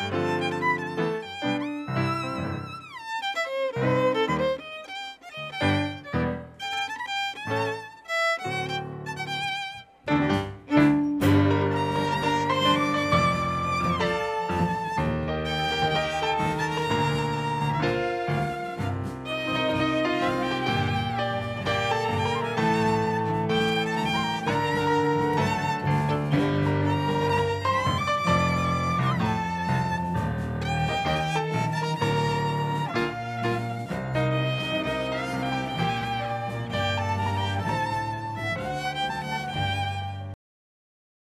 Bye.